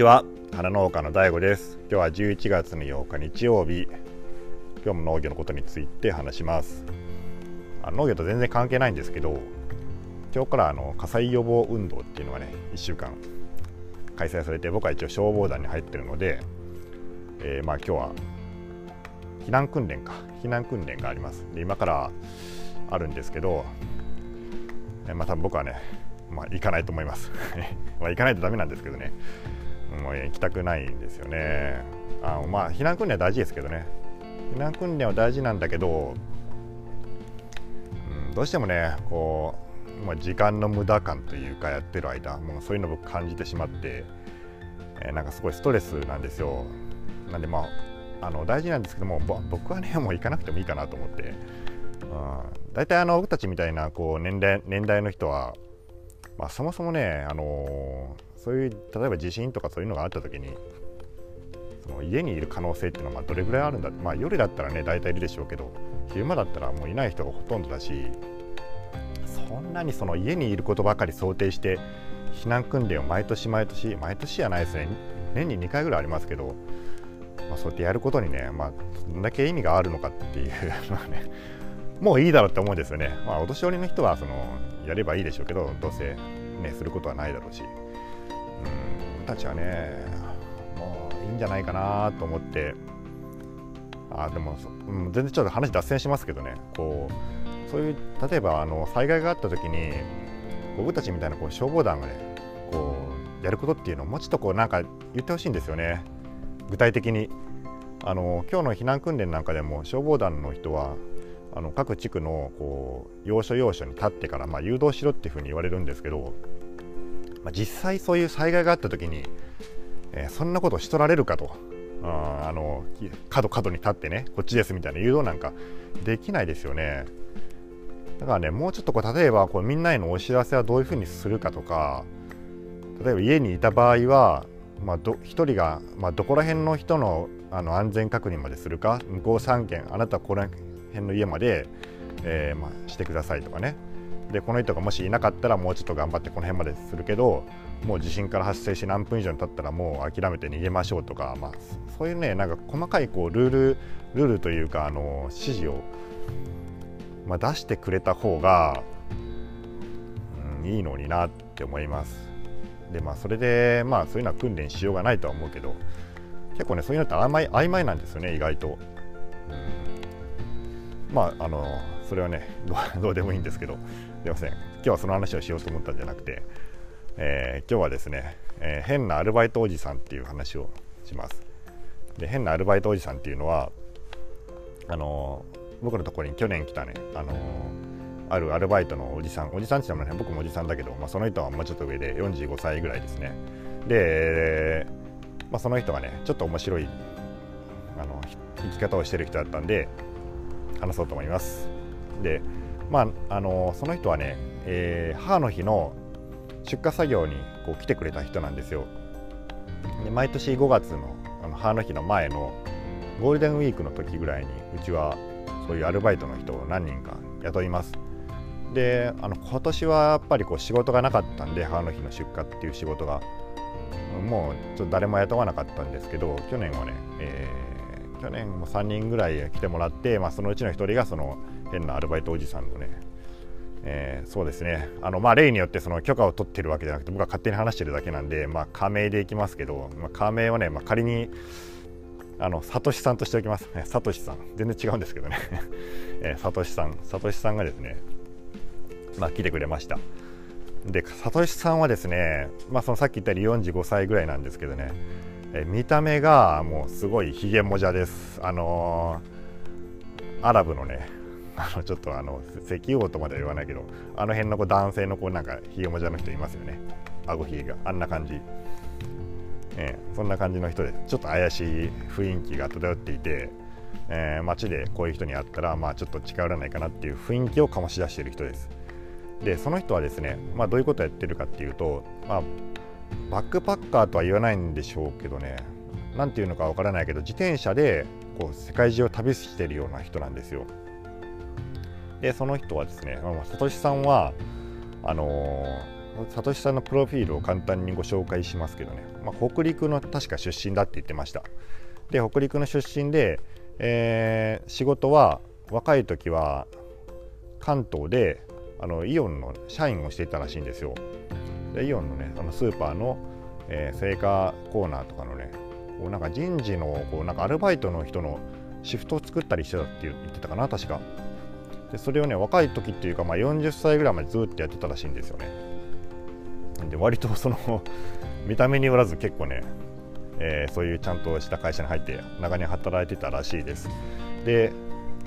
ちは。花農家の DAIGO です。今日は11月の8日日曜日。今日も農業のことについて話します。あ農業と全然関係ないんですけど今日からあの火災予防運動っていうのがね1週間開催されて僕は一応消防団に入ってるので、えー、まあ今日は避難訓練か。避難訓練があります。で今からあるんですけど、えー、まあ多分僕はねまあ行かないと思います まあ行かないとダメなんですけどね。もう行きたくないんですよね。あまあ避難訓練は大事ですけどね。避難訓練は大事なんだけど、うん、どうしてもねこう、まあ、時間の無駄感というかやってる間もうそういうの僕感じてしまって、えー、なんかすごいストレスなんですよ。なんでまああの大事なんですけども僕はね もう行かなくてもいいかなと思って、うん、大体あの僕たちみたいなこう年代年代の人は、まあ、そもそもね、あのーそういう例えば地震とかそういうのがあった時にその家にいる可能性っていうのはまどれぐらいあるんだまあ夜だったらね大体いるでしょうけど昼間だったらもういない人がほとんどだしそんなにその家にいることばかり想定して避難訓練を毎年毎年毎年じゃないですね年に2回ぐらいありますけど、まあ、そうやってやることにね、まあ、どんだけ意味があるのかっていう のはねもういいだろうって思うんですよね。まあ、お年寄りの人はそのやればいいでしょうけどどうせ、ね、することはないだろうし。うんたちはねもういいんじゃないかなと思って。あでも、うん、全然ちょっと話脱線しますけどね。こうそういう例えばあの災害があった時に僕たちみたいなこう消防団がねこうやることっていうのをもうちょっとこうなんか言ってほしいんですよね。具体的に。あの今日の避難訓練なんかでも消防団の人はあの各地区のこう要所要所に立ってから、まあ、誘導しろっていうふうに言われるんですけどまあ、実際そういう災害があった時に、えー、そんなことしとられるかと。ああの角角に立ってねこっちですみたいな誘導なんかできないですよね。だからねもうちょっとこう例えばこうみんなへのお知らせはどういうふうにするかとか例えば家にいた場合は、まあ、ど1人が、まあ、どこら辺の人のあの安全確認までするか向こう3件あなたはこの辺の家まで、えーまあ、してくださいとかね。でこの人がもしいなかったらもうちょっと頑張ってこの辺までするけどもう地震から発生し何分以上経ったらもう諦めて逃げましょうとか、まあ、そういうねなんか細かいこうルールルールというかあの指示を、まあ、出してくれた方が、うん、いいのになって思います。でまあそれでまあそういうのは訓練しようがないとは思うけど結構ねそういうのって曖昧曖昧なんですよね意外と。うん、まああのそれはね どうでもいいんですけどすいません。今日はその話をしようと思ったんじゃなくて、えー、今日はですね、えー、変なアルバイトおじさんっていう話をします。で変なアルバイトおじさんっていうのはあのー、僕のところに去年来たね、あのあるアルバイトのおじさんおじさんって言ってもね僕もおじさんだけど、まあ、その人はもうちょっと上で45歳ぐらいですね。で、まあ、その人がねちょっと面白いあの生き方をしてる人だったんで話そうと思います。でまあ、あのその人はね、えー、母の日の出荷作業にこう来てくれた人なんですよ。で毎年5月のあの母の日の前のゴールデンウィークの時ぐらいにうちはそういうアルバイトの人を何人か雇います。であの今年はやっぱりこう仕事がなかったんで母の日の出荷っていう仕事がもうちょっと誰も雇わなかったんですけど去年はね、えー、去年も3人ぐらい来てもらって、まあ、そのうちの1人がその変なアルバイトおじさんのね、えー、そうですね。あの、まあ、例によってその許可を取ってるわけじゃなくて僕は勝手に話してるだけなんで、まあ、仮名でいきますけど、まあ、仮名はね、まあ、仮にあのサトシさんとしておきます、ね、サトシさん。全然違うんですけどね、えー、サトシさん。サトシさんがですね、まあ、来てくれました。でサトシさんはですね、まあ、そのさっき言ったように45歳ぐらいなんですけどね、え、見た目がもうすごいひげもじゃです。あのー、アラブのね あのちょっとあの石王とまでは言わないけどあの辺のこう男性のこうなんかひげもじゃの人いますよね。顎ひげが。あんな感じ、えー、そんな感じの人でちょっと怪しい雰囲気が漂っていて、えー、街でこういう人に会ったらまあちょっと近寄らないかなっていう雰囲気を醸し出している人です。でその人はですね、まあ、どういうことをやってるかっていうと、まあ、バックパッカーとは言わないんでしょうけどね。何ていうのかわからないけど自転車でこう世界中を旅してるような人なんですよ。でその人はですね、まあ、さとしさんはあのサトシさんのプロフィールを簡単にご紹介しますけどね、まあ、北陸の確か出身だって言ってました。で北陸の出身で、えー、仕事は若い時は関東であのイオンの社員をしていたらしいんですよ。でイオンのねあのスーパーの、えー、成果コーナーとかのねこうなんか人事のこうなんかアルバイトの人のシフトを作ったりしてたって言ってたかな確か。でそれをね若い時っていうか、まあ、40歳ぐらいまでずっとやってたらしいんですよね。で割とその 見た目によらず結構ね、えー、そういうちゃんとした会社に入って長年働いてたらしいです。で、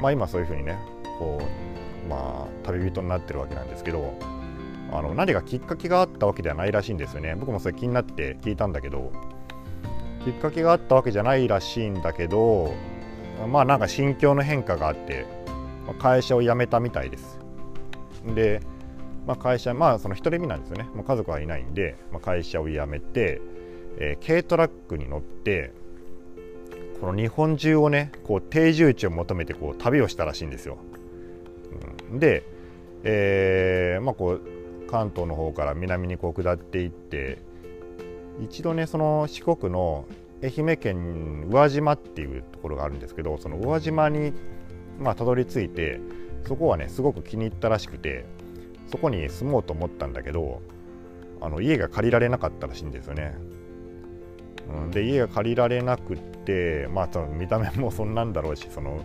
まあ、今そういうふうにねこう、まあ、旅人になってるわけなんですけどあの何かきっかけがあったわけではないらしいんですよね。僕もそれ気になって聞いたんだけど。きっかけがあったわけじゃないらしいんだけどまあなんか心境の変化があって会社を辞めたみたいです。で、まあ、会社まあその一人身なんですよね。もう家族はいないんで、まあ、会社を辞めて、えー、軽トラックに乗ってこの日本中をねこう定住地を求めてこう旅をしたらしいんですよ、うん、で、えー、まあこう関東の方から南にこう下っていって一度ねその四国の愛媛県宇和島っていうところがあるんですけどその宇和島にまあたどり着いてそこはねすごく気に入ったらしくてそこに住もうと思ったんだけどあの家が借りられなかったらしいんですよね。うん、で家が借りられなくってまあ見た目もそんなんだろうしその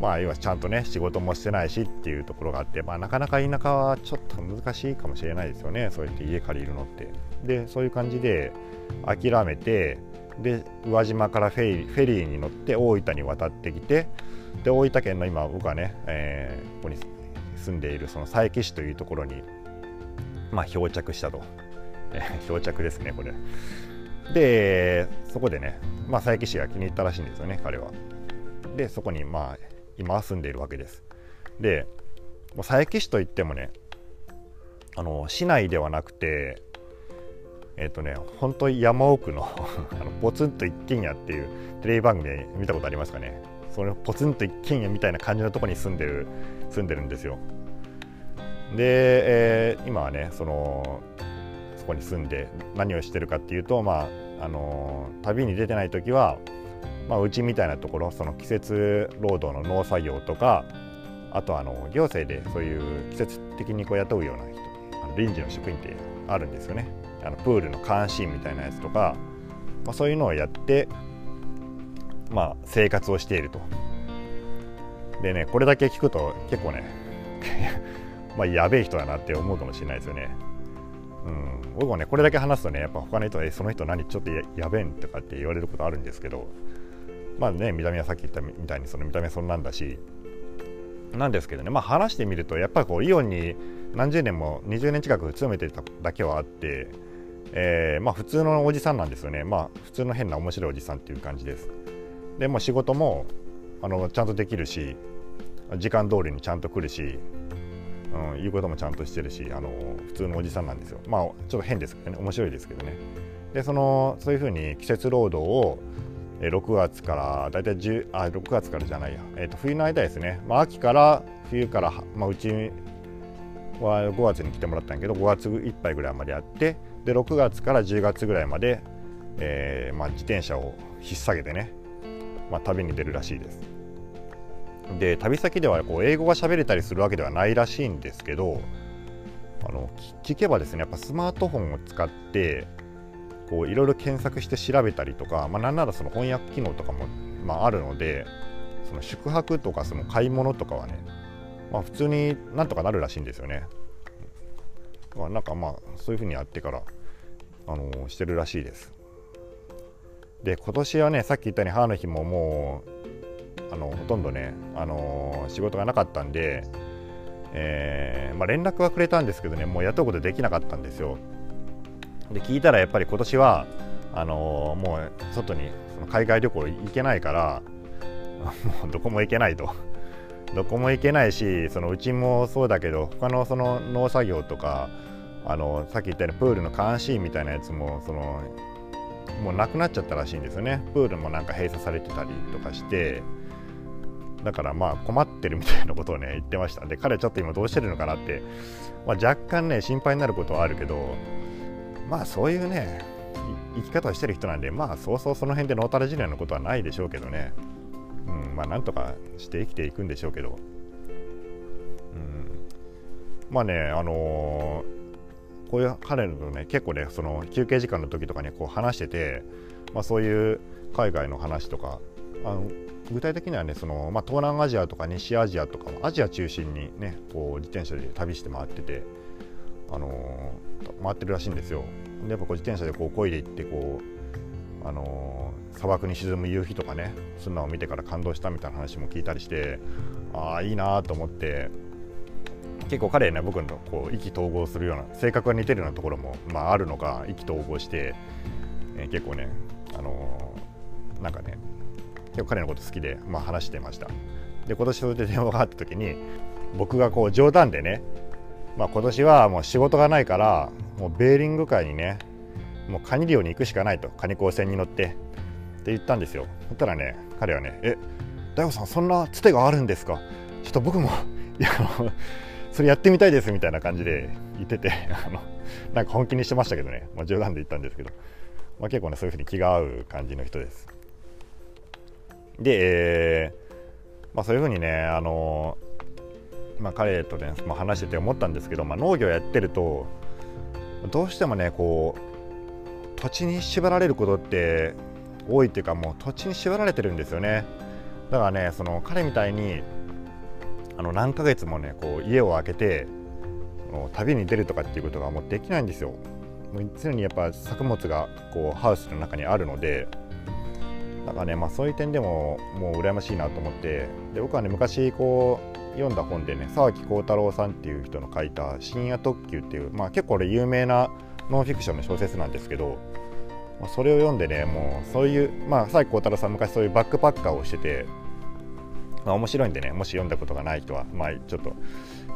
まあ要はちゃんとね仕事もしてないしっていうところがあって、まあ、なかなか田舎はちょっと難しいかもしれないですよね。そうやって家借りるのって。でそういう感じで諦めてで宇和島からフェリーフェリーに乗って大分に渡ってきてで大分県の今僕はね、えー、ここに住んでいるその佐伯市というところに、まあ、漂着したと、え、漂着ですねこれ。でそこでね、まあ、佐伯市が気に入ったらしいんですよね彼は。でそこにまあ今住んでいるわけです。で佐伯市といってもねあの市内ではなくてえっ、ー、とね本当に山奥の あのポツンと一軒家っていうテレビ番組で見たことありますかね。そのポツンと一軒家みたいな感じのとこに住んでる住んでるんですよ。で、えー、今はねそのそこに住んで何をしてるかっていうとまああの旅に出てない時はまあ、うちみたいなところその季節労働の農作業とかあとあの行政でそういう季節的にこう雇うような人あの臨時の職員ってあるんですよね。あのプールの監視員みたいなやつとか、まあ、そういうのをやって、まあ、生活をしていると。でねこれだけ聞くと結構ね まあやべえ人だなって思うかもしれないですよね。うん、僕もねこれだけ話すとねやっぱ他の人は「えその人何ちょっとやべえん?」とかって言われることあるんですけどまあね見た目はさっき言ったみたいにその見た目そんなんだしなんですけどね。まあ話してみるとやっぱりこうイオンに何十年も20年近く勤めてただけはあってえー、まあ普通のおじさんなんですよね。まあ普通の変な面白いおじさんっていう感じです。でも仕事もあのちゃんとできるし時間通りにちゃんと来るし、うん、言うこともちゃんとしてるしあの普通のおじさんなんですよ。まあちょっと変ですけどね。面白いですけどね。でそのそういうふうに季節労働を6月から大体10あ6月からじゃないや、えー、と冬の間ですね、まあ、秋から冬から、まあ、うちは5月に来てもらったんやけど5月いっぱいぐらいまでやってで6月から10月ぐらいまで、えーまあ、自転車を引っ提げてね、まあ、旅に出るらしいです。で旅先ではこう英語が喋れたりするわけではないらしいんですけどあの聞けばですねやっぱスマートフォンを使ってこういろいろ検索して調べたりとか、まあ、なんならその翻訳機能とかも、まあ、あるのでその宿泊とかその買い物とかはね、まあ、普通になんとかなるらしいんですよね。まあ、なんかまあそういうふうにやってからあのしてるらしいです。で今年はねさっき言ったように母の日ももうあのほとんどね、あの仕事がなかったんで、えー、まあ、連絡はくれたんですけどねもう雇うことできなかったんですよ。で聞いたらやっぱり今年はあのもう外にその海外旅行行けないから もうどこも行けないと。どこも行けないしそのうちもそうだけど他のその農作業とかあのさっき言ったようにプールの監視員みたいなやつもそのもうなくなっちゃったらしいんですよね。プールもなんか閉鎖されてたりとかしてだからまあ困ってるみたいなことをね言ってました。で彼ちょっと今どうしてるのかなって、まあ、若干ね心配になることはあるけどまあそういうね生き方をしてる人なんでまあそうそうその辺でノータルジュニアのことはないでしょうけどね、うん、まあなんとかして生きていくんでしょうけど、うん、まあねあのー、こういう彼のね結構ねその休憩時間の時とかにこう話してて、まあ、そういう海外の話とかあの具体的にはねその、まあ、東南アジアとか西アジアとかアジア中心にねこう自転車で旅して回ってて、あのー、回ってるらしいんですよ。やっぱこう自転車でこう漕いでいってこう、あのー、砂漠に沈む夕日とかねそんなを見てから感動したみたいな話も聞いたりしてああいいなと思って結構彼ね僕のこう意気投合するような性格が似てるようなところも、まあ、あるのか意気投合して、えー、結構ね、あのー、なんかね結構彼のこと好きで、まあ、話してました。で今年それで電話があった時に僕がこう冗談でね、まあ、今年はもう仕事がないからもうベーリング海にねもうカニ漁に行くしかないとカニ港船に乗って。って言ったんですよ。そしたらね彼はね「え大悟さんそんなつてがあるんですかちょっと僕もいや それやってみたいです」みたいな感じで言ってて あのなんか本気にしてましたけどね、まあ、冗談で言ったんですけど、まあ、結構ねそういうふうに気が合う感じの人です。で、えー、まあ、そういうふうにね、あのまあ、彼とね、まあ、話してて思ったんですけど、まあ、農業やってるとどうしてもねこう土地に縛られることって多いっていうかもう土地に縛られてるんですよね。だからねその彼みたいにあの何ヶ月もねこう家を空けて旅に出るとかっていうことがもうできないんですよ。もう常にやっぱ作物がこうハウスの中にあるので。だからね、まあ、そういう点でももう羨ましいなと思って。で僕はね昔こう読んだ本でね沢木幸太郎さんっていう人の書いた「深夜特急」っていう、まあ、結構これ有名なノンフィクションの小説なんですけど、まあ、それを読んでねもうそういうまあ沢木幸太郎さん昔そういうバックパッカーをしてて、まあ、面白いんでねもし読んだことがない人はまあちょっと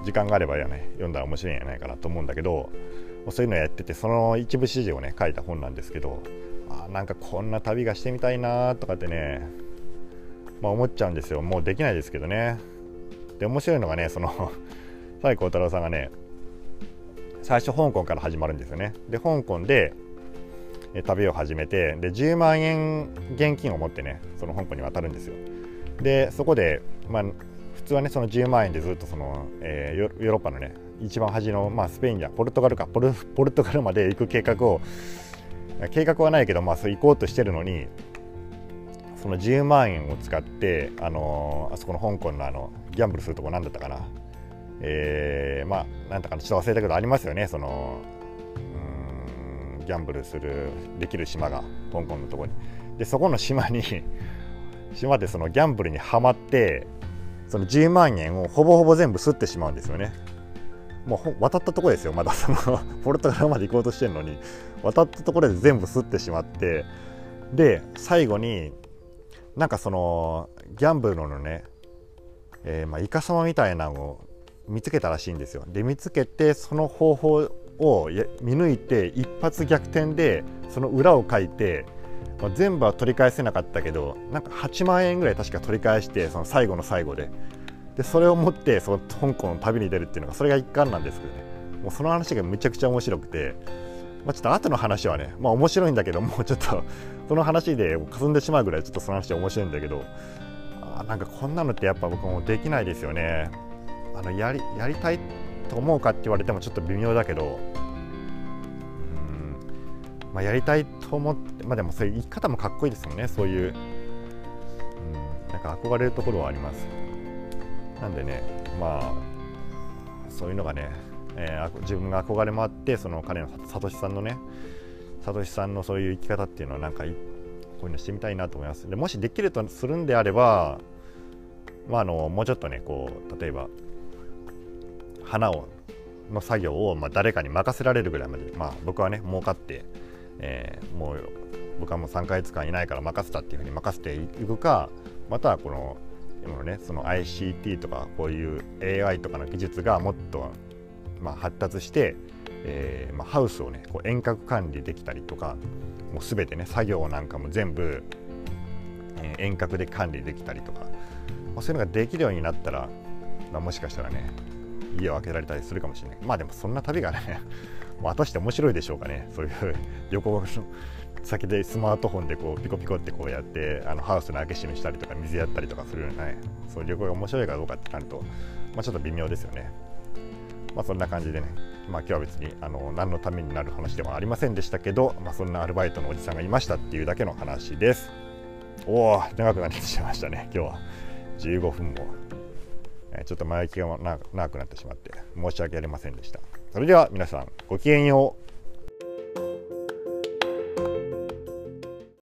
時間があればやね読んだら面白いんじゃないかなと思うんだけどそういうのやっててその一部指示をね書いた本なんですけどあなんかこんな旅がしてみたいなとかってね、まあ、思っちゃうんですよ。もうできないですけどね。で面白いのがねその 西光太郎さんがね最初香港から始まるんですよね。で香港で旅を始めてで10万円現金を持ってねその香港に渡るんですよ。でそこで、まあ、普通はねその10万円でずっとその、えー、ヨーロッパのね一番端の、まあ、スペインじゃポルトガルかポルポルトガルまで行く計画を計画はないけど、まあ、そう行こうとしてるのにその10万円を使ってあのあそこの香港のあのギャンブルするとこ何だったかな。えー、まあなんだかちょっと忘れたけどありますよね。そのギャンブルするできる島が香港のとこに。でそこの島に 島でそのギャンブルにはまってその10万円をほぼほぼ全部吸ってしまうんですよね。もう渡ったところですよ。まだ そのポルトガルまで行こうとしてるのに。渡ったところで全部吸ってしまって。で最後になんかそのギャンブルのね、えー、まあイカサマみたいなのを見つけたらしいんですよ。で見つけてその方法を見抜いて一発逆転でその裏を書いて、まあ、全部は取り返せなかったけどなんか8万円ぐらい確か取り返してその最後の最後で。でそれを持ってその香港の旅に出るっていうのがそれが一環なんですけどね。もうその話がめちゃくちゃ面白くて、まあ、ちょっと後の話はねまあ面白いんだけどもうちょっとその話で霞んでしまうぐらいちょっとその話は面白いんだけど。あなんかこんなのってやっぱ僕もできないですよね。あのやりやりたいと思うかって言われてもちょっと微妙だけど。うん、まあ、やりたいと思ってまあでもそういう生き方もかっこいいですもんね。そういう、うん、なんか憧れるところはあります。なんでねまあそういうのがね、えー、自分が憧れもあってその彼のサトシさんのねサトシさんのそういう生き方っていうのはなんかこういうのしてみたいなと思います。でもしできるとするんであればまああのもうちょっとねこう例えば花をの作業をまあ誰かに任せられるぐらいまで、まあ、僕はね儲かって、えー、もう僕はもう3か月間いないから任せたっていうふうに任せていくかまたはこの今のねその ICT とかこういう AI とかの技術がもっと、まあ、発達して、えーまあ、ハウスをねこう遠隔管理できたりとかもう全てね作業なんかも全部、えー、遠隔で管理できたりとかまあ、そういうのができるようになったら、まあ、もしかしたらね家を開けられたりするかもしれない。まあでもそんな旅がね 果たして面白いでしょうかね。そういう旅行先でスマートフォンでこうピコピコってこうやってあのハウスの開け閉めしたりとか水やったりとかするようなねそういう旅行が面白いかどうかってなると、まあ、ちょっと微妙ですよね。まあそんな感じでね。まあ今日は別にあの何のためになる話ではありませんでしたけど、まあ、そんなアルバイトのおじさんがいましたっていうだけの話です。おお長くなってしまいましたね今日は。15分も。ちょっと前置きが長くなってしまって申し訳ありませんでした。それでは皆さんごきげんよう。